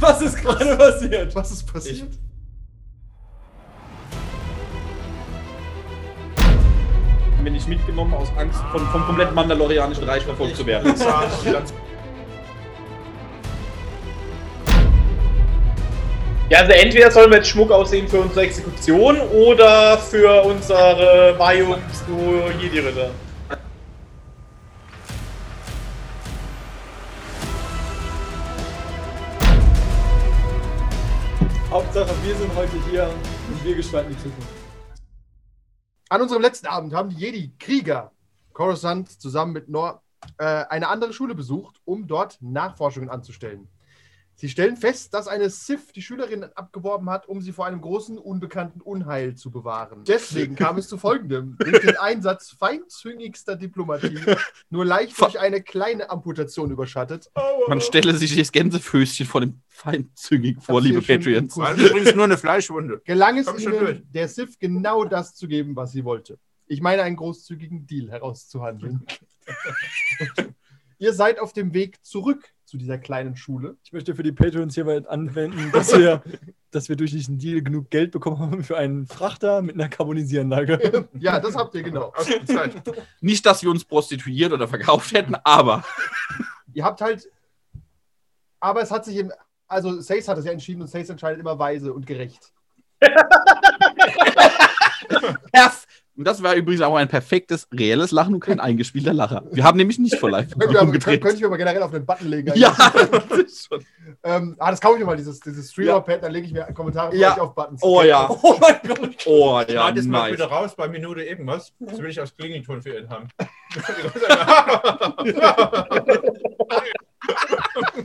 Was ist gerade passiert? Was ist passiert? Bin ich mitgenommen aus Angst, von, vom kompletten Mandalorianischen Reich verfolgt zu werden. Ja, also entweder sollen wir jetzt Schmuck aussehen für unsere Exekution oder für unsere Weihung zu Jedi-Ritter. Wir sind heute hier und wir gestalten die Zukunft. An unserem letzten Abend haben die Jedi-Krieger Coruscant zusammen mit Nor äh, eine andere Schule besucht, um dort Nachforschungen anzustellen. Sie stellen fest, dass eine Sith die Schülerin abgeworben hat, um sie vor einem großen, unbekannten Unheil zu bewahren. Deswegen kam es zu folgendem. Durch den Einsatz feinzüngigster Diplomatie, nur leicht durch eine kleine Amputation überschattet. Man stelle sich das Gänsefüßchen vor dem Feindzügig vor, liebe Das ist übrigens nur eine Fleischwunde. Gelang es ihnen, durch. der Sith genau das zu geben, was sie wollte. Ich meine, einen großzügigen Deal herauszuhandeln. Ihr seid auf dem Weg zurück zu dieser kleinen Schule. Ich möchte für die Patreons hierbei anwenden, dass wir, dass wir durch diesen Deal genug Geld bekommen haben für einen Frachter mit einer Carbonisieranlage. Ja, das habt ihr genau. Nicht, dass wir uns prostituiert oder verkauft hätten, aber Ihr habt halt. Aber es hat sich im. Also, Sace hat es ja entschieden und Sace entscheidet immer weise und gerecht. perf. Und das war übrigens auch ein perfektes, reelles Lachen und kein eingespielter Lacher. Wir haben nämlich nicht vor live Könnte ich, aber, ich mir mal generell auf den Button legen. Ja, das ist schon. Ähm, ah, das kaufe ich mir mal, dieses, dieses Streamer-Pad, dann lege ich mir Kommentare Ja. auf Buttons. Oh ja. Oh mein Gott! Oh ja, es mal nice. wieder raus bei Minute irgendwas. Das will ich als Klingelton für ihn haben.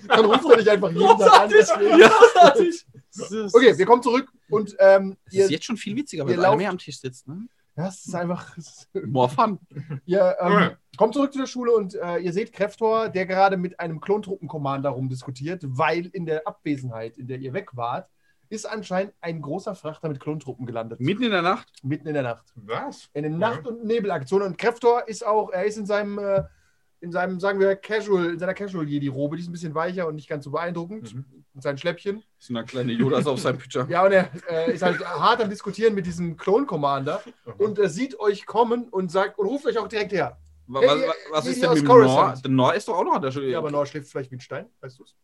Dann ruft er dich einfach jeden Tag an. Ja. Okay, wir kommen zurück und ähm, Das ihr, ist jetzt schon viel witziger, ihr weil einer mehr am Tisch sitzt. Ne? Ja, es ist einfach. More fun. Ihr ähm, kommt zurück zu der Schule und äh, ihr seht Kreftor, der gerade mit einem Klontruppenkommander rumdiskutiert, weil in der Abwesenheit, in der ihr weg wart, ist anscheinend ein großer Frachter mit Klontruppen gelandet. Mitten in der Nacht. Mitten in der Nacht. Was? In Ja. Nacht- und Nebelaktionen. Und Kreftor ist auch, er ist in seinem, äh, in seinem, sagen wir, Casual, in seiner Casual-Jedi-Robe, die ist ein bisschen weicher und nicht ganz so beeindruckend. Mhm. Mit seinen Schläppchen. So eine kleine Jodas auf seinem Pyjama. Ja, und er äh, ist halt hart am Diskutieren mit diesem Klon-Commander und er sieht euch kommen und sagt und ruft euch auch direkt her. Was, Hey, was, was ist denn aus mit? Nor? Der Nor ist doch auch noch an der Schule. Ja, aber Nor schläft vielleicht wie ein Stein, weißt du es?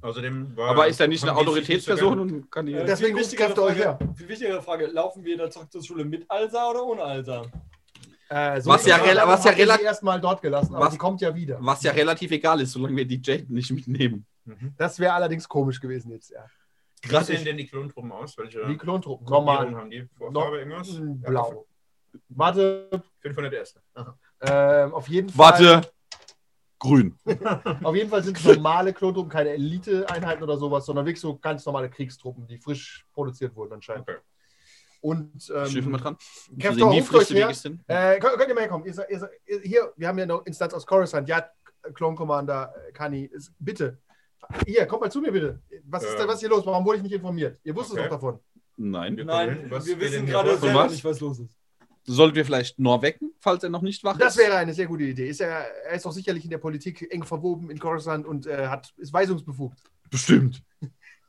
Außerdem war, Aber ist er nicht eine Autoritätsperson und kann die. Äh, Deswegen ruft Kräfte euch Frage- Viel wichtigere Frage: Laufen wir da zurück zur Schule mit Alsa oder ohne Alsa? Äh, Was ja was ja rela- erstmal dort gelassen, aber Was- sie kommt ja wieder. Was ja relativ egal ist, solange wir die Jade nicht mitnehmen. Mhm. Das wäre allerdings komisch gewesen jetzt, ja. Wie sehen denn die Klontruppen aus? Welche Die Klontruppen, normal. haben die? No- Vorfarbe irgendwas? Blau. Warte, 500 Erste. ähm, auf jeden Fall. Warte. Grün. Auf jeden Fall sind es normale Klontruppen, keine Elite-Einheiten oder sowas, sondern wirklich so ganz normale Kriegstruppen, die frisch produziert wurden anscheinend. Okay. Und ähm, dran. Kräfte, Sehen, wie ruft euch her. äh, könnt, könnt ihr mal herkommen? Ihr, ihr, hier, wir haben ja noch Instanz aus Coruscant. Ja, Clone Commander äh, Kani, ist- bitte. Hier, kommt mal zu mir bitte. Was ist Ähm. denn was hier los? Warum wurde ich nicht informiert? Ihr wusstet Okay. doch davon. Nein. Wir Nein. Was wir wissen gerade selber was? nicht, was los ist. Sollten wir vielleicht Nor wecken, falls er noch nicht wach Das ist? wäre eine sehr gute Idee. Ist er, er ist doch sicherlich in der Politik eng verwoben in Coruscant und äh, hat, ist weisungsbefugt. Bestimmt.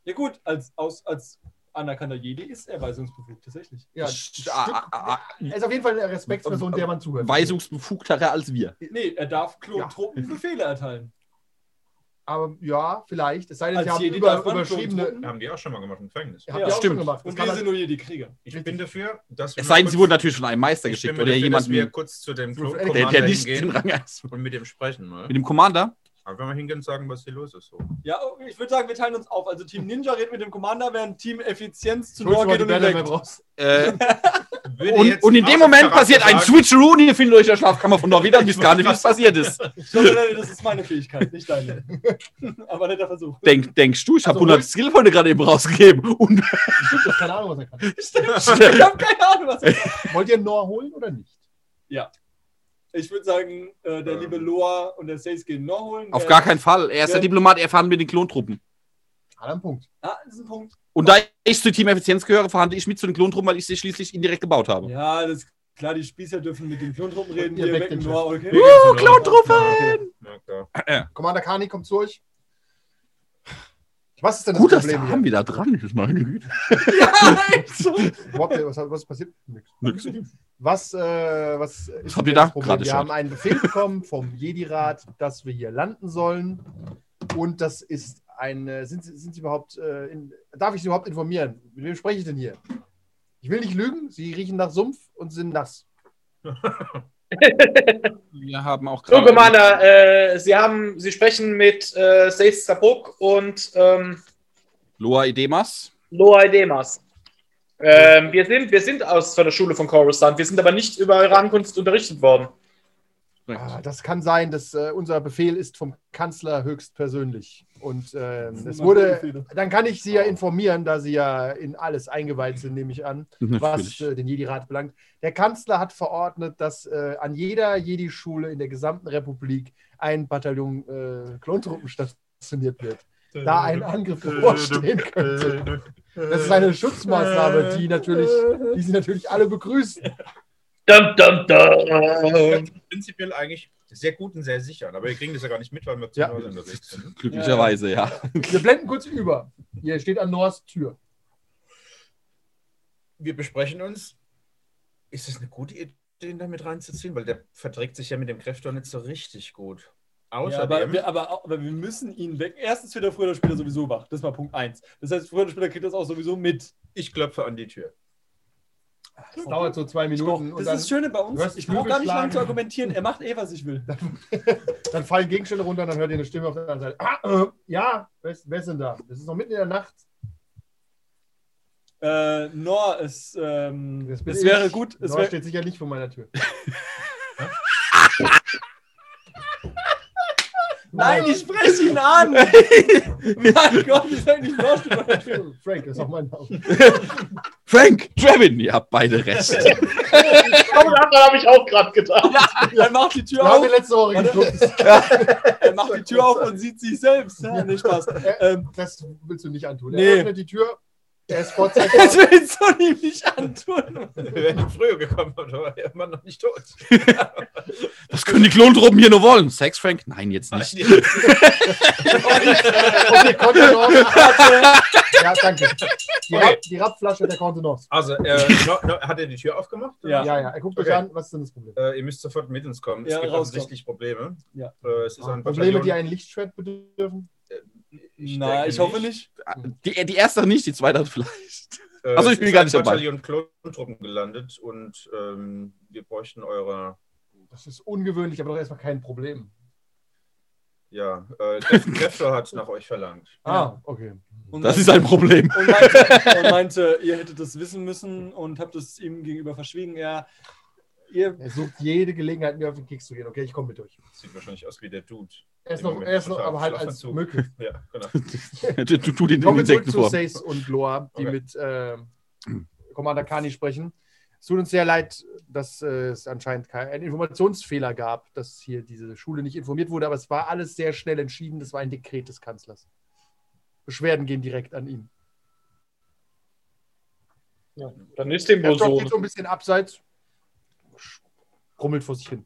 Ja, gut, als, aus, als anerkannter Jedi ist er weisungsbefugt, tatsächlich. Ja, ah, ah, ah, er ist auf jeden Fall eine Respektsperson, der man zuhört. Weisungsbefugterer als wir. Nee, er darf Klontruppen Befehle erteilen. Aber ja, vielleicht. Es sei denn, Als sie haben über, überschriebene. Haben die auch schon mal gemacht im Gefängnis. Ja, auch stimmt. schon gemacht. Das Und wir sind nur Jedi-Krieger. Ich bin dafür, dass wir Es sei denn, sie wurden natürlich von einem Meister ich bin geschickt oder dafür, dass wir jemanden, kurz zu dem Der- der, der nicht den Rang hat. und mit dem sprechen. Mal. Mit dem Commander? Einfach mal hingehen und sagen, was hier los ist. So. Ja, ich würde sagen, wir teilen uns auf. Also Team Ninja redet mit dem Commander, während Team Effizienz zu du Nor geht und raus? Äh, Und, und in dem Moment passiert ein sagen- Switcheroo und ihr findet euch in der Schlafkammer von Nor wieder und wisst gar nicht, was passiert ist. Das ist meine Fähigkeit, nicht deine. Aber netter Versuch. Denk, denkst du, ich habe Also 100 Skillpointe gerade eben rausgegeben. Und Ich habe keine Ahnung, was er kann. Ich habe keine Ahnung, was ich Wollt ihr Noah holen oder nicht? Ich würde sagen, äh, der liebe Loa und der Sace gehen noch holen. auf Der- gar keinen Fall. Er ist der Ja. Diplomat, er verhandelt mit den Klontruppen. Hat er einen Punkt. Ah, das ist ein Punkt. Und da ich zu Team Effizienz gehöre, verhandle ich mit zu den Klontruppen, weil ich sie schließlich indirekt gebaut habe. Ja, das ist klar, die Spießer dürfen mit den Klontruppen reden. Ihr wecken den nur, okay. Uh, Klontruppen! Ja, klar. Commander Kani kommt zu euch. Was ist denn das Gut, dass Problem der hier? Arm wieder dran ist, meine Güte. Überhaupt, was, was ist passiert? Nix. Was, äh, was ist habt ihr da? das Problem? Wir schon. haben einen Befehl bekommen vom Jedi-Rat, dass wir hier landen sollen. Und das ist eine. Sind, Sie- sind Sie überhaupt. Äh, in, darf ich Sie überhaupt informieren? Mit wem spreche ich denn hier? Ich will nicht lügen. Sie riechen nach Sumpf und sind nass. Wir haben auch So, gerade. Commander, äh, Sie haben, Sie sprechen mit äh, Seis Zabuk und ähm, Loa Edemas. Loa Demas. Ähm, wir, sind, wir sind aus von der Schule von Coruscant, wir sind aber nicht über eure Ankunft unterrichtet worden. Ah, das kann sein, dass äh, unser Befehl ist vom Kanzler höchstpersönlich. Und sind es wurde, dann kann ich Sie ja informieren, da Sie ja in alles eingeweiht sind, nehme ich an, was äh, den Jedi-Rat belangt. Der Kanzler hat verordnet, dass äh, an jeder Jedi-Schule in der gesamten Republik ein Bataillon äh, Klontruppen stationiert wird. Da ein Angriff bevorstehen könnte. Das ist eine Schutzmaßnahme, die natürlich, die Sie natürlich alle begrüßen. Dum, dum, dum. Prinzipiell eigentlich sehr gut und sehr sicher. Aber wir kriegen das ja gar nicht mit, weil wir zu Ja. Hause unterwegs sind. Glücklicherweise, ja. Wir blenden kurz über. Hier steht an Noahs Tür. Wir besprechen uns. Ist es eine gute Idee, den da mit reinzuziehen? Weil der verträgt sich ja mit dem Kräftor nicht so richtig gut. Ja, Außerdem. aber, wir, aber, aber wir müssen ihn weg. Erstens wird er früher oder später sowieso wach. Das war Punkt 1. Das heißt, früher oder später kriegt das auch sowieso mit. ich klopfe an die Tür. Das dauert so zwei Minuten das dann, ist das Schöne bei uns. Ich brauche gar nicht lange zu argumentieren. Er macht eh, was ich will. dann fallen Gegenstände runter und dann hört ihr eine Stimme auf der anderen Seite. Ah, äh, ja, wer ist, wer ist denn da? Das ist noch mitten in der Nacht. Äh, Nor, es, ähm, Das es wäre ich. gut. Es wär, steht sicher nicht vor meiner Tür. nein, ich spreche ihn an! mein Gott, ich sag nicht Nor steht vor der Tür. Frank ist auch mein Name. Frank, Trevin, ihr habt beide recht. Aber daran habe ich auch gerade gedacht. Er macht die Tür haben auf. letzte Woche geguckt. Er macht die Tür auf und sieht sich selbst. Ja, nicht Spaß. Ähm, Das willst du nicht antun. Nee. Er öffnet die Tür. Er ist vorzeitig. das willst du ihm nicht antun. Wir wären früher gekommen, aber war der Mann noch nicht tot. Was können die Klontruppen hier nur wollen? Sex, Frank? Nein, jetzt nicht. Okay, Kontenance. Ja, danke. Die, Okay. Rapp, die Rappflasche der Kontenance. Also, äh, no, no, hat er die Tür aufgemacht? Ja. Ja, ja. Er guckt euch Okay. an. Was ist denn das Problem? Äh, ihr müsst sofort mit uns kommen. Ja, es gibt rauskommen. offensichtlich Probleme. Ja. Äh, es ist ein Probleme, die Bataillon. ein Lichtschwert bedürfen? Ich Nein, denke ich hoffe nicht. Die, die erste nicht, die zweite vielleicht. Äh, Also, ich bin gar ein nicht dabei. Bataillon Klontruppen gelandet und ähm, wir bräuchten eure. Das ist ungewöhnlich, aber doch erstmal kein Problem. Ja, äh, Kräf- Kräftor hat nach euch verlangt. Ah, okay. Und Das ist ein Problem. und meinte, und meinte, ihr hättet das wissen müssen und habt es ihm gegenüber verschwiegen. Ja, ihr, Er sucht jede Gelegenheit, mir auf den Keks zu gehen. Okay, ich komme mit euch. Sieht wahrscheinlich aus wie der Dude. Er ist noch, er ist noch aber halt als Schlafanzug. möglich. Ja, genau. Du, du den Kommen zurück zu. Sace und Loa, die Okay. mit äh, Commander Kani sprechen. Es tut uns sehr leid, dass äh, es anscheinend kein, einen Informationsfehler gab, dass hier diese Schule nicht informiert wurde, aber es war alles sehr schnell entschieden. Das war ein Dekret des Kanzlers. Beschwerden gehen direkt an ihn. Dann ist dem Er wohl steht so so. ein bisschen abseits, brummelt vor sich hin.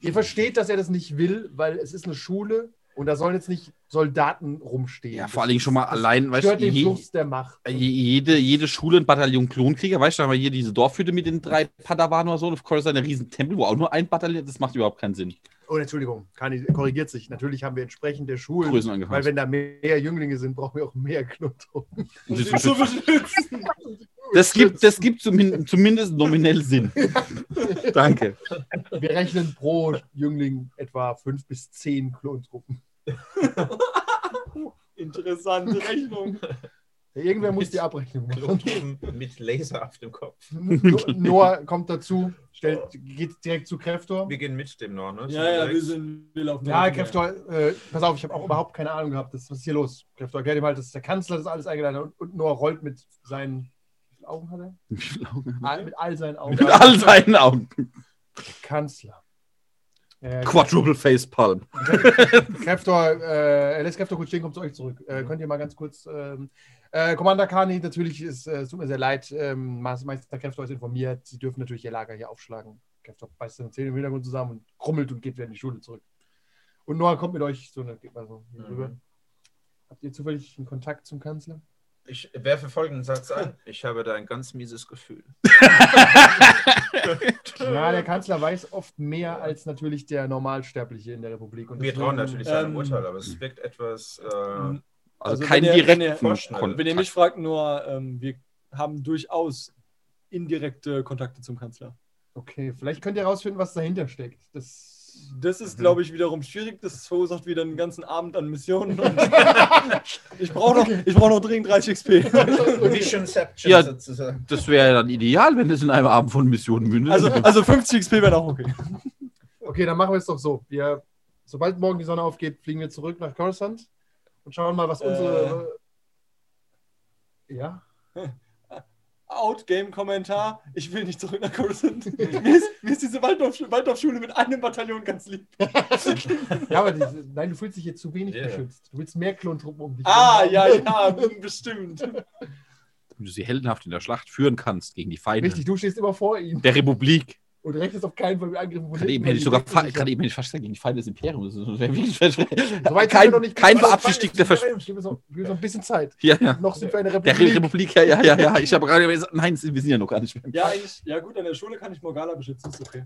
Ihr versteht, dass er das nicht will, weil es ist eine Schule und da sollen jetzt nicht Soldaten rumstehen. Ja, vor allen Dingen schon mal Das allein, weißt du, den je, jede, jede Schule ein Bataillon Klonkrieger, weißt du, haben wir hier diese Dorfhütte mit den drei Padawan oder so, und auf Coruscant ein riesen Tempel, wo auch nur ein Bataillon, das macht überhaupt keinen Sinn. Oh, Entschuldigung, Kani korrigiert sich. Natürlich haben wir entsprechend der Schulen, Größen weil angepasst. wenn da mehr Jünglinge sind, brauchen wir auch mehr. Und das, gibt, das gibt zumin- zumindest nominell Sinn. Danke. Wir rechnen pro Jüngling etwa fünf bis zehn Klontruppen. interessante Rechnung. Irgendwer muss die Abrechnung machen. Mit Laser auf dem Kopf. No- Noah kommt dazu, stellt, geht direkt zu Kräftor. Wir gehen mit dem noch, ne? Ja, ja, wir sind, wir laufen. Ja, Kräftor, äh, pass auf, ich habe auch überhaupt keine Ahnung gehabt. Das, was ist hier los? Kräftor, erklär dir mal, dass der Kanzler das alles eingeladen hat und, und Noah rollt mit seinen wie viele Augen hat er? All, mit all seinen Augen. Mit all seinen Augen. Der Kanzler. Äh, Quadruple Facepalm. Kräftor, äh, lässt Kräftor kurz stehen, kommt zu euch zurück. Äh, könnt ihr mal ganz kurz. Ähm, äh, Commander Kani, natürlich ist, äh, es tut mir sehr leid. Ähm, Meister Kräftor ist informiert. Sie dürfen natürlich ihr Lager hier aufschlagen. Kräftor beißt seine Zähne im Hintergrund zusammen und krummelt und geht wieder in die Schule zurück. Und Noah kommt mit euch so, ne, geht mal so Mhm. rüber. Habt ihr zufällig einen Kontakt zum Kanzler? Ich werfe folgenden Satz ein. Ich habe da ein ganz mieses Gefühl. Ja, der Kanzler weiß oft mehr als natürlich der Normalsterbliche in der Republik. Und Wir trauen natürlich seinem Ähm, Urteil, aber es wirkt etwas. Äh, Mhm. Also, Also kein er- direkten Vorschnell. Wenn ihr mich fragt, nur, ähm, wir haben durchaus indirekte Kontakte zum Kanzler. Okay, vielleicht könnt ihr herausfinden, was dahinter steckt. Das Das ist, glaube ich, wiederum schwierig. Das verursacht wieder einen ganzen Abend an Missionen. Ich brauche noch, ich brauch noch dringend 30 XP. Missionception Ja. sozusagen. Das wäre dann ideal, wenn es in einem Abend von Missionen mündet. Also, also 50 XP wäre auch okay. Okay, dann machen wir es doch so. Wir, sobald morgen die Sonne aufgeht, fliegen wir zurück nach Coruscant und schauen mal, was unsere. Ja? Outgame-Kommentar. Ich will nicht zurück nach Coruscant. mir, ist, mir ist diese Waldorf- Waldorfschule mit einem Bataillon ganz lieb. Ja, aber diese, nein, du fühlst dich jetzt zu wenig Yeah. geschützt. Du willst mehr Klontruppen um dich Ah, ja, ja, bestimmt. Damit du sie heldenhaft in der Schlacht führen kannst gegen die Feinde Richtig, du stehst immer vor ihm der Republik. Und rechnest auf keinen Fall mit Angriffen von Gerade eben hätte ich sogar fa- gerade eben hätte ich fast gesagt, gegen die Feinde des Imperiums. Das wäre wirklich So weit sind wir kein, noch nicht. kein beabsichtigter Versprechen. so, gib mir so ein bisschen Zeit. Ja, ja. Noch sind wir eine Der Republik. Re Republik, ja, ja, ja, ja. Ich habe gerade gesagt, nein, wir sind ja noch gar nicht mehr. Ja, eigentlich, ja gut, an der Schule kann ich Morgana beschützen, ist okay.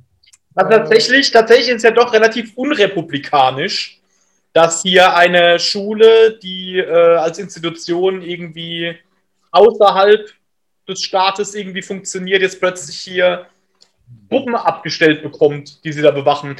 Aber tatsächlich, tatsächlich ist es ja doch relativ unrepublikanisch, dass hier eine Schule, die äh, als Institution irgendwie außerhalb des Staates irgendwie funktioniert, jetzt plötzlich hier Truppen abgestellt bekommt, die sie da bewachen.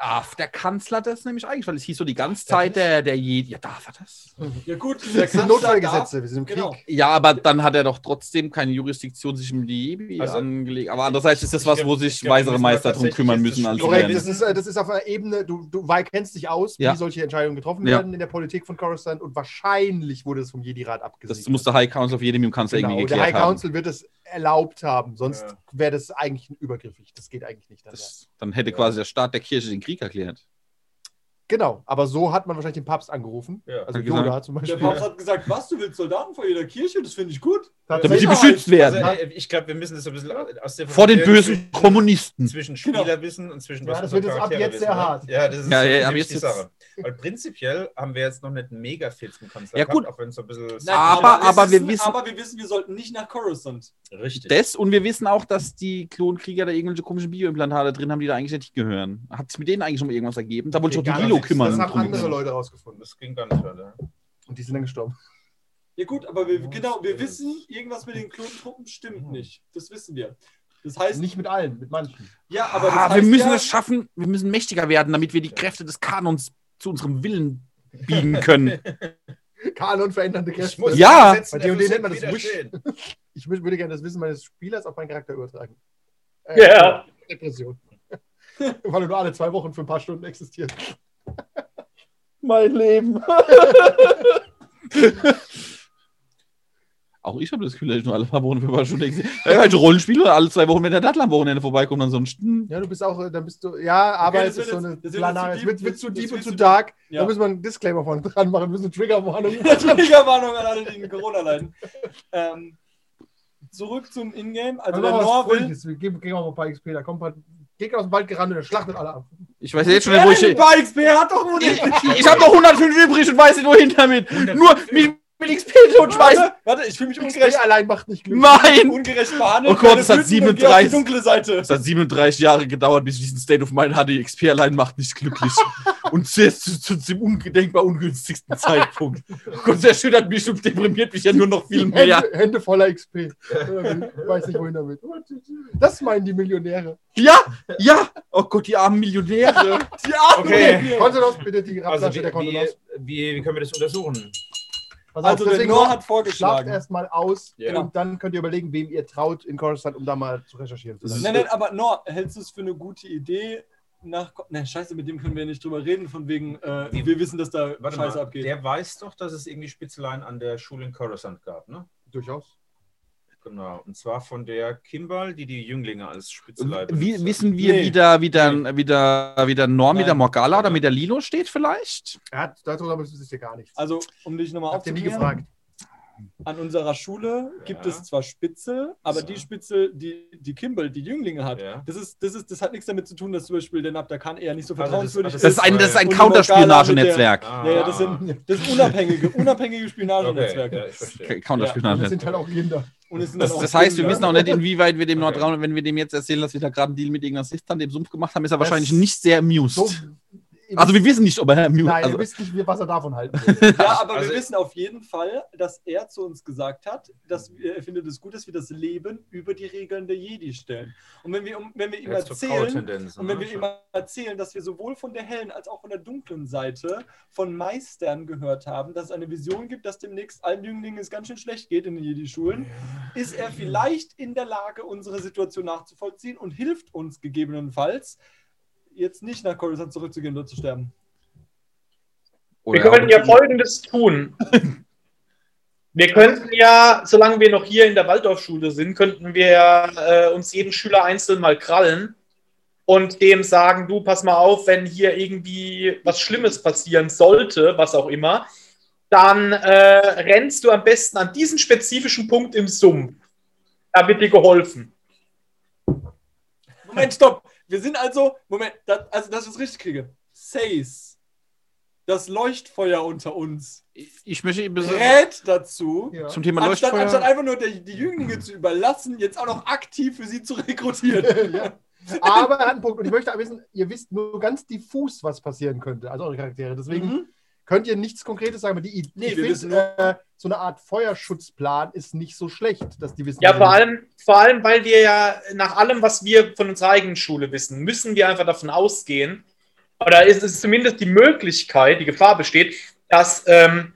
Darf der Kanzler das nämlich eigentlich? Weil es hieß so die ganze Zeit, der, der Jedi. Ja, darf er das? Ja gut, Das sind Notfallgesetze, wir sind im Krieg. Genau. Ja, aber dann hat er doch trotzdem keine Jurisdiktion sich um die Jedi Also- angelegt. Aber andererseits ist das was, wo Ich sich glaub, weisere Meister drum kümmern müssen als Korrekt, das ist, äh, das ist auf einer Ebene, du, du weil, kennst dich aus, Ja. wie solche Entscheidungen getroffen Ja. werden in der Politik von Coruscant und wahrscheinlich wurde es vom Jedi-Rat abgesegnet. Das muss der High Council auf jedem im Kanzler genau, irgendwie der geklärt High haben. Council wird es erlaubt haben, sonst Ja. wäre das eigentlich übergriffig. Das geht eigentlich nicht. Dann. Das, dann hätte Ja. quasi der Staat der Kirche den Krieg erklärt. Genau, aber so hat man wahrscheinlich den Papst angerufen. Ja. Also Hat Yoda gesagt- zum Der Beispiel. Papst hat gesagt, was, du willst Soldaten vor jeder Kirche? Das finde ich gut. Damit sie beschützt werden. Also, ich glaube, wir müssen das ein bisschen aus der Vor den bösen zwischen- Kommunisten. Zwischen Genau. Spielerwissen und zwischen Ja, das wird jetzt ab jetzt sehr wissen, ne? hart. Ja, das ist Ja, ja, aber jetzt- die Sache. Weil prinzipiell haben wir jetzt noch nicht einen mega fit zum Kanzler Ja, gut. auch wenn es so ein bisschen Nein, Aber- aber ist wir wissen- aber wir wissen, wir sollten nicht nach Coruscant. richtig. Das und wir wissen auch, dass die Klonkrieger da irgendwelche komischen Bioimplantate drin haben, die da eigentlich nicht gehören. Hat es mit denen eigentlich schon mal irgendwas ergeben? Da wollte ich auch die nichts. Kümmern. Das haben drum andere. Leute rausgefunden. Das ging gar nicht weiter. Und die sind dann gestorben. Ja gut, aber wir, genau, wir wissen, irgendwas mit den Klontruppen stimmt nicht. Das wissen wir. Das heißt, Nicht mit allen, mit manchen. ja, aber das Ah, heißt wir müssen ja, es schaffen, wir müssen mächtiger werden, damit wir die Kräfte des Kanons zu unserem Willen biegen können. Kanon verändernde Kräfte. muss Ja. Bei D&D der nennt man das Wish. Ich wür- würde gerne das Wissen meines Spielers auf meinen Charakter übertragen. Äh, Ja. Depression. Weil er nur alle zwei Wochen für ein paar Stunden existiert. mein Leben. Auch ich habe das Gefühl, dass ich nur alle paar Wochen für Stunden denke. Halt Rollenspiel oder alle zwei Wochen, wenn der Dattel am Wochenende vorbeikommt, ansonsten. Ja, du bist auch, äh, dann bist du, ja, aber das es wird ist so eine Planare. zu Es wird, wird zu deep und zu dark. Ja. Da müssen wir einen Disclaimer vorne dran machen, wir müssen eine Triggerwarnung. Triggerwarnung an alle, die in Corona leiden. Ähm, zurück zum Ingame. Also der Aber was Nor will. Fröhliches. Wir geben, geben wir mal ein paar XP. Da kommt ein Gegner aus dem Wald gerannt und der schlachtet alle ab. Ich weiß jetzt schon wo ich. Paar XP hat doch nur Ich, ich habe noch 105 übrig und weiß nicht, wohin damit. Nur mich mit XP totschmeißen. Warte, warte, ich fühle mich XP ungerecht, allein macht nicht glücklich. Nein! ungerecht behandelt. Oh Gott, es hat Wüten und geh auf die 37. dunkle Seite. Es hat 37 Jahre gedauert, bis ich diesen State of Mind hatte. XP allein macht nicht glücklich. Und zu, zu, zu, zum ungedenkbar ungünstigsten Zeitpunkt. Oh Gott, das erschüttert mich und deprimiert mich ja nur noch viel mehr. Hände, Hände voller XP. Ich weiß nicht, wohin damit. Das meinen die Millionäre. Ja, ja. Oh Gott, die armen Millionäre. Die Arme. Okay. Konsolos, bitte die Also, Rapflasche wie, der wie, Konsolos. wie, wie können wir das untersuchen? Pass auf, Also der deswegen Noah hat vorgeschlagen. Schlaft erstmal aus Ja. und dann könnt ihr überlegen, wem ihr traut in Coruscant, um da mal zu recherchieren. Nein, nein, aber Noah, hältst du es für eine gute Idee, nach. Ne, scheiße, mit dem können wir nicht drüber reden, von wegen, äh, Wie- wir wissen, dass da Scheiße mal, abgeht. der weiß doch, dass es irgendwie Spitzeleien an der Schule in Coruscant gab, ne? Durchaus. Genau. Und zwar von der Kimball, die die Jünglinge als Spitzelei Wie, wissen wir, Nee. wie der, wie der, wie der, wie der Norm mit der Nein. Morgala oder mit der Lilo steht vielleicht? Er hat, darüber wisst ihr gar nichts. Also, um dich nochmal aufzuklären, gefragt. An unserer Schule gibt Ja. es zwar Spitzel, aber Ja. die Spitzel, die, die Kimball, die Jünglinge hat, Ja. das, ist, das, ist, das hat nichts damit zu tun, dass zum Beispiel der Nabdakan eher nicht so Also das- vertrauenswürdig also Das ist ein, das ist ein Und die Morgana Counterspionagenetzwerk. Ah. Ja, ja, das sind das ist unabhängige, unabhängige Okay, Spionagenetzwerke. verstehe. Und das sind halt auch Kinder. Das, das heißt, wir wissen auch nicht, inwieweit wir dem Okay. Nordraum, wenn wir dem jetzt erzählen, dass wir da gerade einen Deal mit irgendeiner Sith haben, dem Sumpf gemacht haben, ist er Das- wahrscheinlich nicht sehr amused. So, also wir wissen nicht, ob er amused Nein, also, ihr wisst nicht, wie- was er davon halten will. Ja, aber Also- wir wissen auf jeden Fall, dass er zu uns gesagt hat, dass wir- er findet es gut, dass wir das Leben über die Regeln der Jedi stellen. Und wenn wir, wenn wir ihm Er erzählen, und wenn ne? wir ihm erzählen, dass wir sowohl von der hellen als auch von der dunklen Seite von Meistern gehört haben, dass es eine Vision gibt, dass demnächst allen Jünglingen es ganz schön schlecht geht in den Jedi-Schulen, ist er vielleicht in der Lage, unsere Situation nachzuvollziehen und hilft uns gegebenenfalls, jetzt nicht nach Coruscant zurückzugehen oder zu sterben. Wir oder können ja Folgendes tun. Wir könnten ja, solange wir noch hier in der Waldorfschule sind, könnten wir äh, uns jeden Schüler einzeln mal krallen und dem sagen, du, pass mal auf, wenn hier irgendwie was Schlimmes passieren sollte, was auch immer, dann äh, rennst du am besten an diesen spezifischen Punkt im Sumpf. Da wird dir geholfen. Moment, stopp. Wir sind also, Moment, das, also dass ich es richtig kriege. Says, das Leuchtfeuer unter uns, ich möchte ihm bes- rät dazu, Ja. zum Thema anstatt, Leuchtfeuer. anstatt einfach nur die, die Jünglinge zu überlassen, jetzt auch noch aktiv für sie zu rekrutieren. ja. Aber er hat einen Punkt. Und ich möchte wissen, ihr wisst nur ganz diffus, was passieren könnte. Also eure Charaktere. Deswegen Mhm. Könnt ihr nichts Konkretes sagen. Aber die Idee, Nee, wir find, äh, so eine Art Feuerschutzplan ist nicht so schlecht, dass die wissen. Ja, vor allem, vor allem, weil wir ja nach allem, was wir von unserer eigenen Schule wissen, müssen wir einfach davon ausgehen, oder ist es zumindest die Möglichkeit, die Gefahr besteht, dass ähm,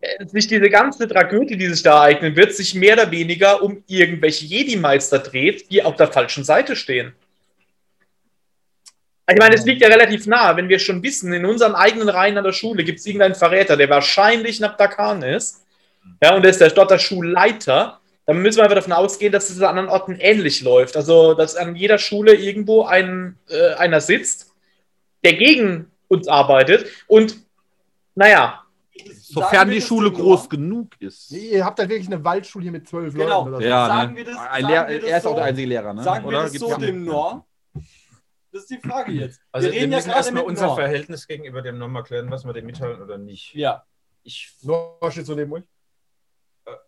äh, sich diese ganze Tragödie, die sich da ereignen wird, sich mehr oder weniger um irgendwelche Jedi-Meister dreht, die auf der falschen Seite stehen. Ich meine, es liegt ja relativ nah, wenn wir schon wissen, in unseren eigenen Reihen an der Schule gibt es irgendeinen Verräter, der wahrscheinlich Nabdakan ist, ja, und der ist der, dort der Schulleiter, dann müssen wir einfach davon ausgehen, dass es an anderen Orten ähnlich läuft. Also, dass an jeder Schule irgendwo ein, äh, einer sitzt, der gegen uns arbeitet. Und naja, Sofern wir die das Schule groß Noah? genug ist. Ihr habt halt wirklich eine Waldschule hier mit zwölf Genau. Leuten oder so. Ja, Sagen ne? wir das- Ein sagen Lehr wir das er ist auch so? der einzige Lehrer, ne? Sagen wir Oder? das so Gibt's- dem Nor? Das ist die Frage jetzt. Also wir, wir reden ja müssen gerade erstmal unser Nor. Verhältnis gegenüber dem Nom erklären, was wir dem mitteilen oder nicht. Ja. Ich Noah steht so neben euch.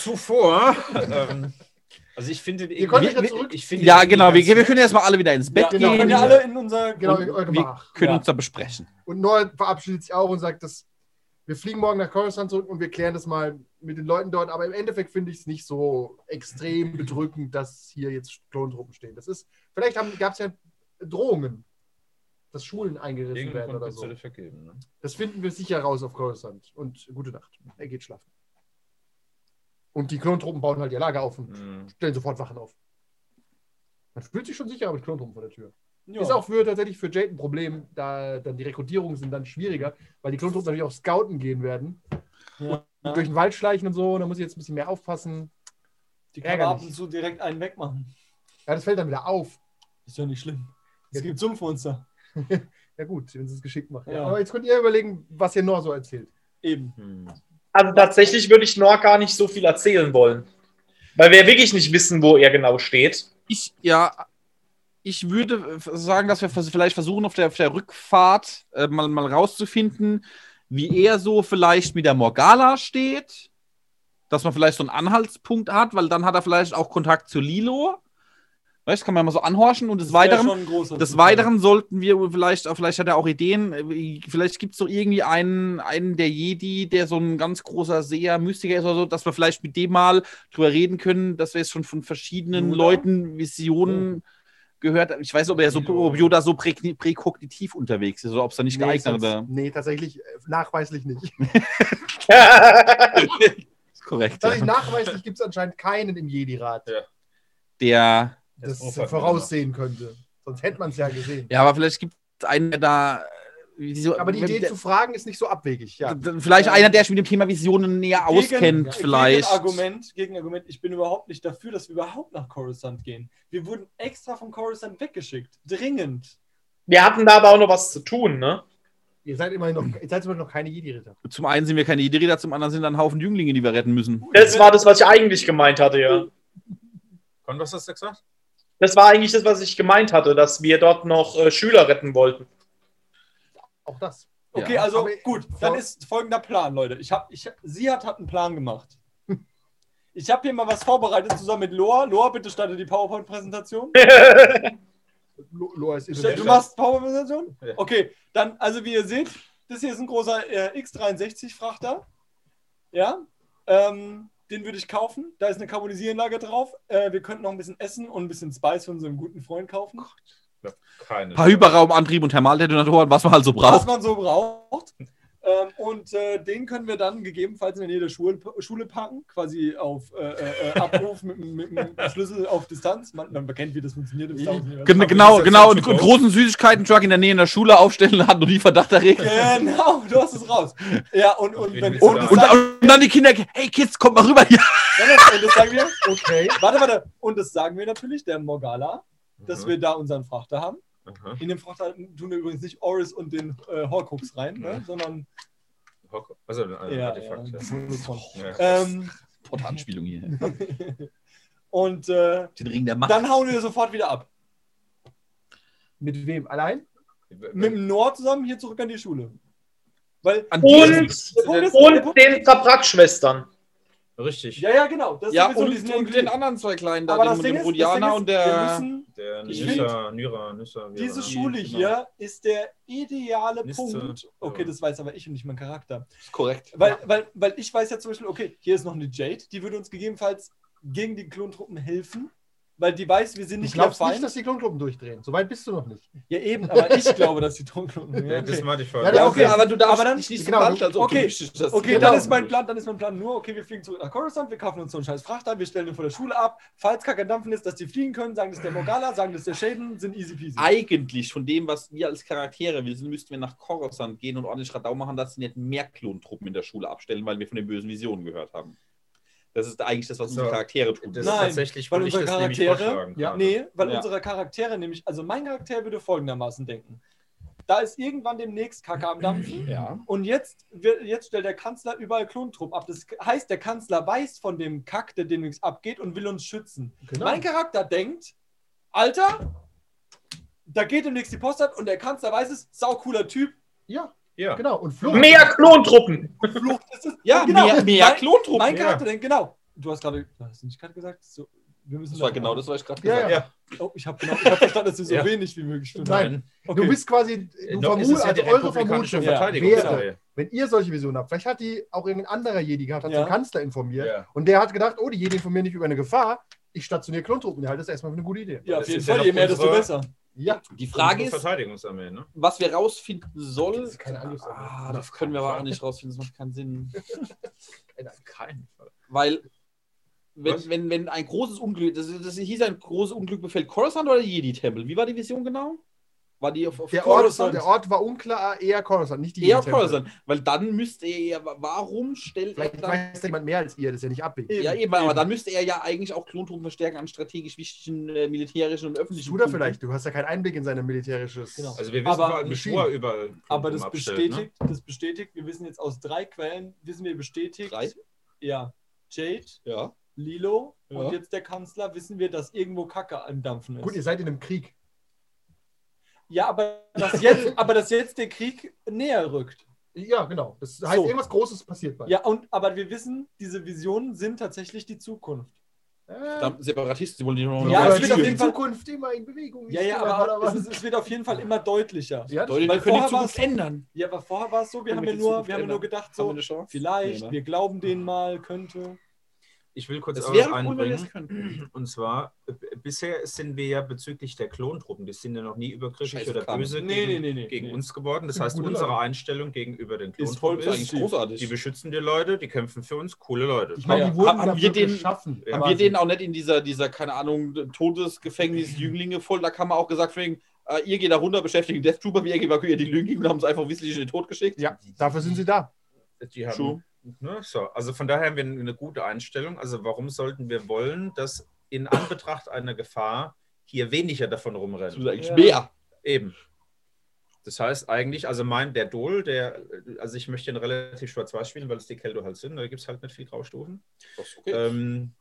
zuvor. ähm, also ich finde, Ihr könnt Wir- ja zurück. ich finde Ja, genau. Wir, wir können erstmal alle wieder ins Ja, Bett wir genau. können gehen. ja alle in unser. Genau, wir können Ja. uns da besprechen. Und Noah verabschiedet sich auch und sagt, dass wir fliegen morgen nach Coruscant zurück und wir klären das mal mit den Leuten dort. Aber im Endeffekt finde ich es nicht so extrem bedrückend, dass hier jetzt Klontruppen stehen. Das ist, vielleicht gab es ja Drohungen, dass Schulen eingerissen werden Irgendwann oder wird so. vergeben. Ne? Das finden wir sicher raus auf Coruscant. Und gute Nacht. Er geht schlafen. Und die Klontruppen bauen halt ihr Lager auf und Mhm. stellen sofort Wachen auf. Man fühlt sich schon sicher mit Klontruppen vor der Tür. Ja. Ist auch für tatsächlich für Jade ein Problem, da dann die Rekrutierungen sind dann schwieriger, weil die Klontruppen natürlich auch scouten gehen werden. Ja. Und durch den Wald schleichen und so, da muss ich jetzt ein bisschen mehr aufpassen. Die kann man ab und zu direkt einen wegmachen. Ja, das fällt dann wieder auf. Ist ja nicht schlimm. Es Ja. gibt Sumpfmonster. Ja gut, wenn sie es geschickt machen. Ja. Aber jetzt könnt ihr überlegen, was ihr noch so erzählt. Eben. Hm. also tatsächlich würde ich Nor gar nicht so viel erzählen wollen. Weil wir wirklich nicht wissen, wo er genau steht. Ich, ja, ich würde sagen, dass wir vielleicht versuchen, auf der, auf der Rückfahrt äh, mal, mal rauszufinden, wie er so vielleicht mit der Morgala steht. Dass man vielleicht so einen Anhaltspunkt hat, weil dann hat er vielleicht auch Kontakt zu Lilo. Weißt, kann man mal so anhorchen. Und des Das Weiteren, des. Weiteren sollten wir vielleicht, vielleicht hat er auch Ideen, äh, vielleicht gibt es doch irgendwie einen, einen der Jedi, der so ein ganz großer Seher, Mystiker ist oder so, dass wir vielleicht mit dem mal drüber reden können, dass wir jetzt schon von verschiedenen Yoda? Leuten Visionen gehört, ich weiß nicht, ob er so, ob Yoda so prä, präkognitiv unterwegs ist oder ob es da nicht Nee, geeignet ist. nee, tatsächlich äh, nachweislich nicht. Ist korrekt. Tatsächlich Ja. nachweislich gibt es anscheinend keinen im Jedi-Rat, Ja. Der, das Das voraussehen könnte. Sonst hätte man es ja gesehen. ja, aber vielleicht gibt es einen, der da. So- Aber die Idee der, zu fragen ist nicht so abwegig. Ja. Vielleicht einer, der sich mit dem Thema Visionen näher auskennt, Gegen- vielleicht. Gegenargument, Gegenargument, ich bin überhaupt nicht dafür, dass wir überhaupt nach Coruscant gehen. Wir wurden extra von Coruscant weggeschickt. Dringend. Wir hatten da aber auch noch was zu tun, ne? Ihr seid immerhin noch, ihr seid immerhin noch keine Jedi-Ritter. Zum einen sind wir keine Jedi-Ritter, zum anderen sind da ein Haufen Jünglinge, die wir retten müssen. Das war das, was ich eigentlich gemeint hatte, ja. Kon, was hast du gesagt? Das war eigentlich das, was ich gemeint hatte, dass wir dort noch äh, Schüler retten wollten. Auch das. Okay, Ja. also Aber- gut, dann ist folgender Plan, Leute. Ich hab, ich, sie hat, hat einen Plan gemacht. Ich habe hier mal was vorbereitet zusammen mit Loa. Loa, bitte starte die PowerPoint-Präsentation. Lo- Loa ist Du Indonesisch. machst PowerPoint-Präsentation? Ja. Okay, dann, also wie ihr seht, das hier ist ein großer äh, X63-Frachter. Ja, ähm, den würde ich kaufen. Da ist eine Carbonisieranlage drauf. Äh, wir könnten noch ein bisschen Essen und ein bisschen Spice von unserem guten Freund kaufen. Keine. Ein paar Hyperraumantrieb und Thermaldetonatoren, was man halt so was braucht. man so braucht. Ähm, und äh, den können wir dann gegebenenfalls in der Nähe der Schule, Schule packen, quasi auf äh, äh, Abruf mit, mit, mit dem Schlüssel auf Distanz. Man, man kennt, wie das funktioniert. Gen genau, genau. ja Und gut. großen Süßigkeiten-Truck in der Nähe in der Schule aufstellen, hat noch nie Verdacht erregt. Genau, du hast es raus. Ja, und, und, wenn, Und- und, Und, und, und dann die Kinder, hey Kids, kommt mal rüber hier. und das sagen wir, Okay. warte, warte, und das sagen wir natürlich, der Morgala, dass Mhm. wir da unseren Frachter haben. Aha. In den Frachter tun wir übrigens nicht Oris und den äh, Horcrux rein, ne, sondern Hock- Also, ein ja, Artefakt. ja, Ja. Ja. ähm, Portanspielung hier. und äh, Den Ring der Macht. dann hauen wir sofort wieder ab. Mit wem? Allein? Mit dem Noah zusammen hier zurück an die Schule. Weil An Und, und Punkt- den Zabrak-Schwestern. Richtig. ja, ja, genau. Das ja, und, und den anderen zwei kleinen da, Aber den, Ding Rodianer ist, und der. müssen, Der Nissa, Nyra, Nissa. diese. Schule genau. hier ist der ideale Liste, Punkt. Okay, ja. das weiß aber ich und nicht mein Charakter. Ist korrekt. Weil, weil, weil ich weiß ja zum Beispiel, okay, hier ist noch eine Jade, die würde uns gegebenenfalls gegen die Klontruppen helfen, weil die weiß, wir sind Ich nicht der glaube nicht, Feind. dass die Klontruppen durchdrehen. Soweit bist du noch nicht. Ja, eben, aber ich glaube, dass die Klontruppen. Ja, Ja, Das okay. meinte ich Ja, vorher. ja, okay, aber du darfst aber nicht so genau, verhalten, als ob okay. dass- Okay, Genau. dann ist mein Plan, dann ist mein Plan nur, okay, wir fliegen zurück nach Coruscant, wir kaufen uns so einen scheiß Frachter, wir stellen ihn vor der Schule ab. Falls Kacke Dampfen ist, dass die fliegen können, sagen das ist der Morgala, sagen das ist der Shaden, sind easy peasy. Eigentlich von dem, was wir als Charaktere wissen, müssten wir nach Coruscant gehen und ordentlich Radau machen, dass sie nicht mehr Klontruppen in der Schule abstellen, weil wir von den bösen Visionen gehört haben. Das ist eigentlich das, was unsere So. Charaktere tun. Das Nein, ist tatsächlich, weil unsere das nämlich Charaktere- vorschlagen Ja. Nee, weil Ja. unsere Charaktere nämlich, also mein Charakter würde folgendermaßen denken. Da ist irgendwann demnächst Kacke am Dampfen. Ja. Und jetzt, wird- jetzt stellt der Kanzler überall Klontruppen ab. Das heißt, der Kanzler weiß von dem Kack, der demnächst abgeht und will uns schützen. Genau. Mein Charakter denkt, Alter, da geht demnächst die Post ab und der Kanzler weiß es, sau cooler Typ, Ja, Ja. genau. Und Flucht. Mehr Klontruppen. Flucht ist es. Ja, genau. mehr, mehr mein, Klontruppen. mein Ja. Charakter denkt, genau. Du hast gerade, du hast nicht gerade gesagt, so, wir müssen Das war genau das, was ich gerade Ja, gesagt ja. habe. Oh, ich habe genau, ich hab verstanden, dass du so Ja. wenig wie möglich stimmt. Nein, Okay. du bist quasi, Äh, du vermutest, es ja also eure Vermutung, Ja. Verteidigungsreihe. wenn ihr solche Visionen habt, vielleicht hat die auch irgendein anderer Jedi gehabt, hat Ja. den Kanzler informiert Ja. und der hat gedacht, oh, die Jedi informieren nicht über eine Gefahr, ich stationiere Klontruppen. Ich halte das erstmal für eine gute Idee. Ja, auf jeden ja Fall, je mehr, desto besser. Ja, Die Frage ist, Verteidigungsarmee, ne? was wir rausfinden sollen. Das ist keine Angriffsarmee. Ah, das können wir aber auch nicht rausfinden, das macht keinen Sinn. Kein Fall. Weil, wenn, Was? wenn, wenn ein großes Unglück, das, das hieß ein großes Unglück befällt Coruscant oder Jedi-Tempel? Wie war die Vision genau? War die auf, auf der Ort, der Ort war unklar, eher Coruscant, nicht die eher. Coruscant? Weil dann müsste er ja, warum stellt er Vielleicht dann, weiß da jemand mehr als ihr, das ist ja nicht abwegig. ja eben, aber dann müsste er ja eigentlich auch Klontruppen verstärken an strategisch wichtigen äh, militärischen und öffentlichen Punkten. vielleicht, du hast ja keinen Einblick in seine militärisches. Genau. Also wir wissen Aber vor allem er überall Aber das abstellt, bestätigt, das bestätigt, wir wissen jetzt aus drei Quellen, wissen wir bestätigt, Drei? ja, Jade, Ja. Lilo Ja. und jetzt der Kanzler, wissen wir, dass irgendwo Kacke am Dampfen ist. Gut, ihr seid in einem Krieg. Ja, aber dass, jetzt, aber dass jetzt der Krieg näher rückt. Ja, genau. Das heißt, So. irgendwas Großes passiert bald. Ja, und aber wir wissen, diese Visionen sind tatsächlich die Zukunft. Äh, Verdammt, Separatisten, die wollen die noch Ja, es wird die auf jeden Fall- Zukunft immer in Bewegung. Ja, ja, aber es, ist, es wird auf jeden Fall immer deutlicher. ja, das- Leute, Weil können die vorher Zukunft war's- ändern. Ja, aber vorher war es so, wir haben wir ja nur, wir haben ja nur gedacht, Haben wir so, vielleicht, Nee, ne? wir glauben denen mal, könnte. Ich will kurz Es das einbringen. könnten. Und zwar, äh, bisher sind wir ja bezüglich der Klontruppen, die sind ja noch nie übergriffig oder Kram. böse Nee, gegen, nee, nee, gegen Nee. uns geworden. Das heißt, unsere. Einstellung gegenüber den Ist Klontruppen ist, eigentlich großartig. die beschützen die Leute, die kämpfen für uns, coole Leute. Ich meine, Ja. die wurden Haben wir den- geschaffen. Haben wir denen auch nicht in dieser, dieser keine Ahnung, Todesgefängnis Jünglinge voll, da kann man auch gesagt, wegen, äh, ihr geht da runter, beschäftigt Death Trooper, wir evakuieren die Jünglinge und haben uns einfach wissentlich in den Tod geschickt. Ja, dafür sind sie da. Die haben, True. Ne, so. Also von daher haben wir eine gute Einstellung. Also warum sollten wir wollen, dass in Anbetracht einer Gefahr hier weniger davon eigentlich Ja. mehr. Eben. Das heißt eigentlich, also mein, der Dol, der, also ich möchte ihn relativ schwarz-weiß spielen, weil es die Kelto halt sind, da gibt es halt nicht viel Graustufen. Okay. Ähm,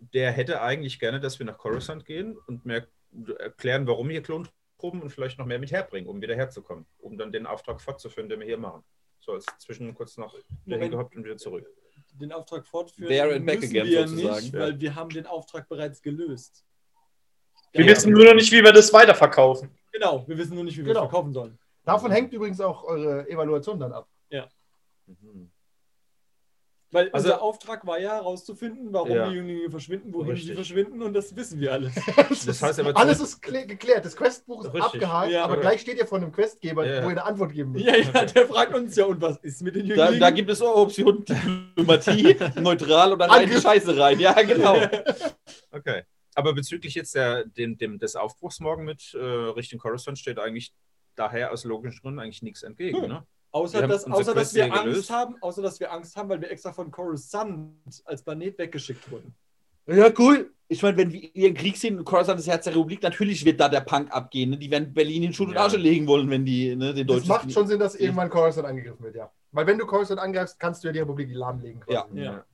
der hätte eigentlich gerne, dass wir nach Coruscant gehen und mehr erklären, warum hier Klontruppen und vielleicht noch mehr mit herbringen, um wieder herzukommen, um dann den Auftrag fortzuführen, den wir hier machen. So als zwischen kurz noch dahin Moment. gehoppt und wieder zurück. Den Auftrag fortführen There and back müssen again wir sozusagen, nicht, ja. weil wir haben den Auftrag bereits gelöst. Wir Ja, wissen nur noch nicht, wie wir das weiterverkaufen. Genau, wir wissen nur nicht, wie wir Genau. es verkaufen sollen. Davon hängt übrigens auch eure Evaluation dann ab. Mhm. Weil Also- unser Auftrag war ja herauszufinden, warum Ja. die Jünglinge verschwinden, wohin Richtig. sie verschwinden und das wissen wir alles. Das heißt aber Alles ist klä- geklärt. Das Questbuch ist Richtig. abgehakt, Ja. aber gleich steht ihr vor einem Questgeber, Ja. wo ihr eine Antwort geben müsst. ja, ja, der fragt uns ja, und was ist mit den Da, Jünglingen? da gibt es auch Optionen Diplomatie, neutral oder rein in die. Scheiße rein. Ja, genau. Okay. Aber bezüglich jetzt der, dem, dem, des Aufbruchs morgen mit äh, Richtung Coruscant steht eigentlich daher aus logischen Gründen eigentlich nichts entgegen. Hm. Ne? Außer, dass, außer, dass wir Angst gelöst. haben, außer dass wir Angst haben, weil wir extra von Coruscant als Planet weggeschickt wurden. Ja, cool. Ich meine, wenn wir hier im Krieg sind und Coruscant das Herz der Republik, natürlich wird da der Punk abgehen. Ne? Die werden Berlin in Schutt und Ja. Asche legen wollen, wenn die ne, den Das Deutschen. macht schon Sinn, dass irgendwann Coruscant angegriffen wird, ja. Weil wenn du Coruscant angreifst, kannst du ja die Republik lahmlegen. quasi. Ja. Ja.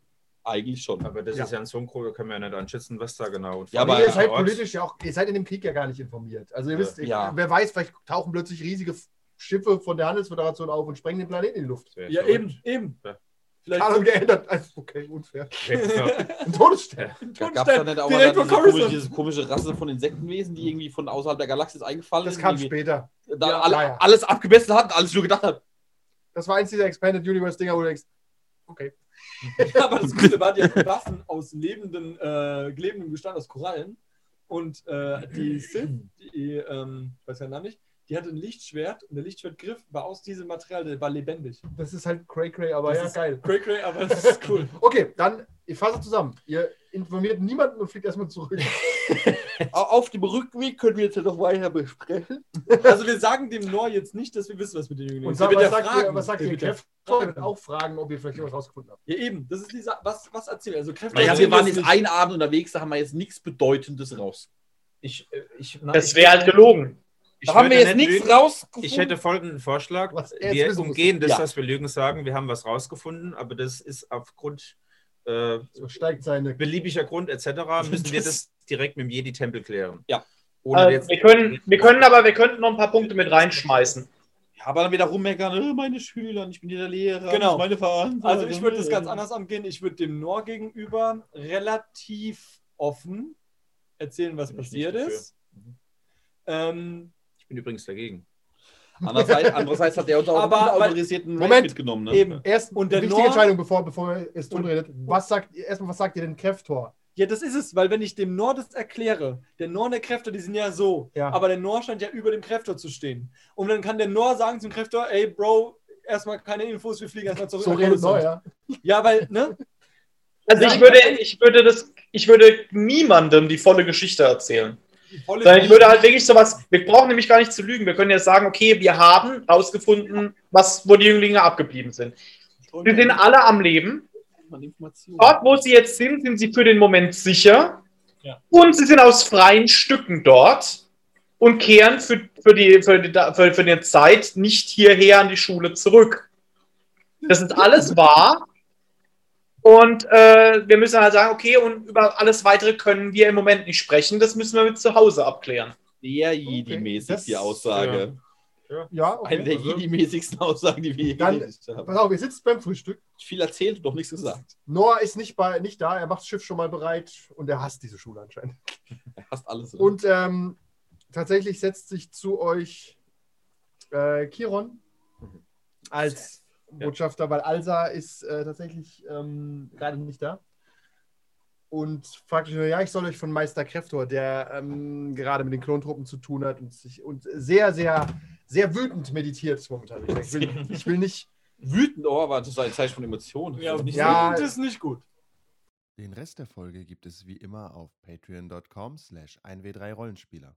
Eigentlich schon. Aber das Ja. ist ja ein ein Kohl, können wir ja nicht einschätzen, was da genau. Und Ja, aber- ihr seid Ort- politisch ja auch, ihr seid in dem Krieg ja gar nicht informiert. Also ihr Ja. wisst, ich, Ja. wer weiß, vielleicht tauchen plötzlich riesige Schiffe von der Handelsföderation auf und sprengen den Planeten in die Luft. Das Ja, verrückt. eben, eben. Ja. Vielleicht Ahnung geändert. Also, Okay, unfair. Ja. Ein Todesstern. Da gab es da nicht auch mal diese komische, diese komische Rasse von Insektenwesen, die irgendwie von außerhalb der Galaxis eingefallen Das ist. kam irgendwie später. Da Ja, alle, ja. alles abgemessen hat und alles nur gedacht hat. Das war eins dieser Expanded Universe Dinger, wo du denkst, okay. Ja, aber das Gute war, die hatten Waffen aus lebenden, äh, lebendem Bestand aus Korallen. Und äh, die Sith, die, ähm, ich weiß ja Namen nicht, die hatte ein Lichtschwert und der Lichtschwertgriff war aus diesem Material, der war lebendig. Das ist halt Cray Cray, aber Das ja, ist geil. Cray Cray, aber das ist cool. Okay, dann, ich fasse zusammen. Ihr informiert niemanden und fliegt erstmal zurück. Au- Auf dem Rückweg können wir jetzt ja noch weiter besprechen. Also wir sagen dem Noah jetzt nicht, dass wir wissen, was mit den Und ist. sag, Der was, sagt ihr, was sagt ihr? wird ja Kräfte wird fragen. auch fragen, ob ihr vielleicht irgendwas rausgefunden habt. Ja, eben. Das ist dieser, was, was erzählt. Also Kräfte Naja, wir waren jetzt einen Abend unterwegs, da haben wir jetzt nichts Bedeutendes raus. Ich, äh, ich, na, Das wäre halt gelogen. Ich Da haben wir jetzt nicht nichts lügen. rausgefunden. Ich hätte folgenden Vorschlag. Was Wir umgehen das, Ja. was wir Lügen sagen. Wir haben was rausgefunden, aber das ist aufgrund äh, steigt seine. beliebiger Grund etc. müssen wir das direkt mit dem Jedi-Tempel klären. Ja. Ohne Äh, jetzt, wir, können, wir können aber, wir könnten noch ein paar Punkte mit reinschmeißen. Ja, aber dann wieder rummeckern, äh, meine Schüler, ich bin hier der Lehrer, Genau. das ist meine Verantwortung. Also ich würde das ganz anders angehen. Ich würde dem Noah gegenüber relativ offen erzählen, was passiert ist. Ähm, ich bin übrigens dagegen. Andererseits, andererseits hat der uns auch Aber- einen autorisierten Moment. mitgenommen. Ne? eben. Erst Und der wichtige Noah- Entscheidung, bevor, bevor ihr es Und- redet. Was sagt ihr, erstmal, was sagt ihr denn Kräftor? Ja, das ist es, weil wenn ich dem Noah das erkläre, der Noah und der Kräfter, die sind ja so, Ja. aber der Noah scheint ja über dem Kräfter zu stehen. Und dann kann der Noah sagen zum Kräfter, ey Bro, erstmal keine Infos, wir fliegen erstmal zurück. So redet Coruscant." neu, ja. Ja, weil, ne? Also ich würde, ich würde das, ich würde niemandem die volle Geschichte erzählen. Sondern ich würde halt wirklich sowas, wir brauchen nämlich gar nicht zu lügen. Wir können ja sagen, okay, wir haben rausgefunden, was, wo die Jünglinge abgeblieben sind. Sie sind alle am Leben. Dort, wo sie jetzt sind, sind sie für den Moment sicher. Ja. Und sie sind aus freien Stücken dort und kehren für, für, die, für, die, für, für die Zeit nicht hierher an die Schule zurück. Das ist alles wahr. Und äh, wir müssen halt sagen, okay, und über alles weitere können wir im Moment nicht sprechen. Das müssen wir mit zu Hause abklären. Sehr Jedi-mäßig, Das- die Aussage. Ja, Eine der okay. Jedi-mäßigsten Aussagen, die wir je Dann- haben. Pass auf, ihr sitzt beim Frühstück. Viel erzählt und doch nichts gesagt. Noah ist nicht, bei, nicht da, er macht das Schiff schon mal bereit und er hasst diese Schule anscheinend. Er hasst alles. Und ähm, tatsächlich setzt sich zu euch äh, Kiron als Botschafter, weil Alsa ist äh, tatsächlich ähm, gerade nicht da. und fragt euch nur, ja, ich soll euch von Meister Kräftor, der ähm, gerade mit den Klontruppen zu tun hat und, sich, und sehr, sehr, sehr wütend meditiert momentan. Ich, ich, will, ich will nicht. Wütend, oh, aber das ist ein Zeichen von Emotionen. Ja, nicht Ja. wütend ist nicht gut. Den Rest der Folge gibt es wie immer auf patreon.com slash 1w3rollenspieler.